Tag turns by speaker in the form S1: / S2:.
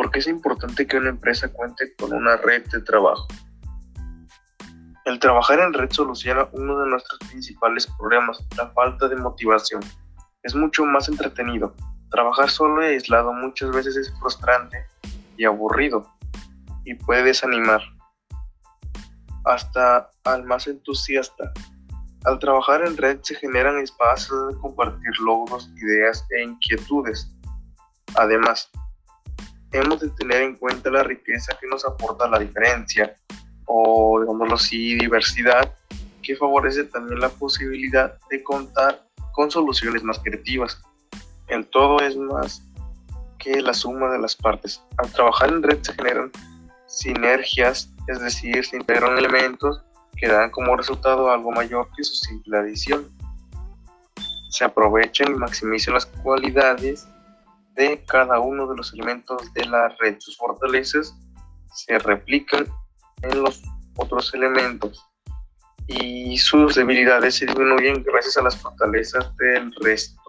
S1: ¿Por qué es importante que una empresa cuente con una red de trabajo? El trabajar en red soluciona uno de nuestros principales problemas, la falta de motivación. Es mucho más entretenido. Trabajar solo y aislado muchas veces es frustrante y aburrido y puede desanimar hasta al más entusiasta. Al trabajar en red se generan espacios de compartir logros, ideas e inquietudes. Además, hemos de tener en cuenta la riqueza que nos aporta la diferencia o, digámoslo así, diversidad, que favorece también la posibilidad de contar con soluciones más creativas. El todo es más que la suma de las partes. Al trabajar en red se generan sinergias, es decir, se integran elementos que dan como resultado algo mayor que su simple adición. Se aprovechan y maximizan las cualidades cada uno de los elementos de la red. Sus fortalezas se replican en los otros elementos y sus debilidades se disminuyen gracias a las fortalezas del resto.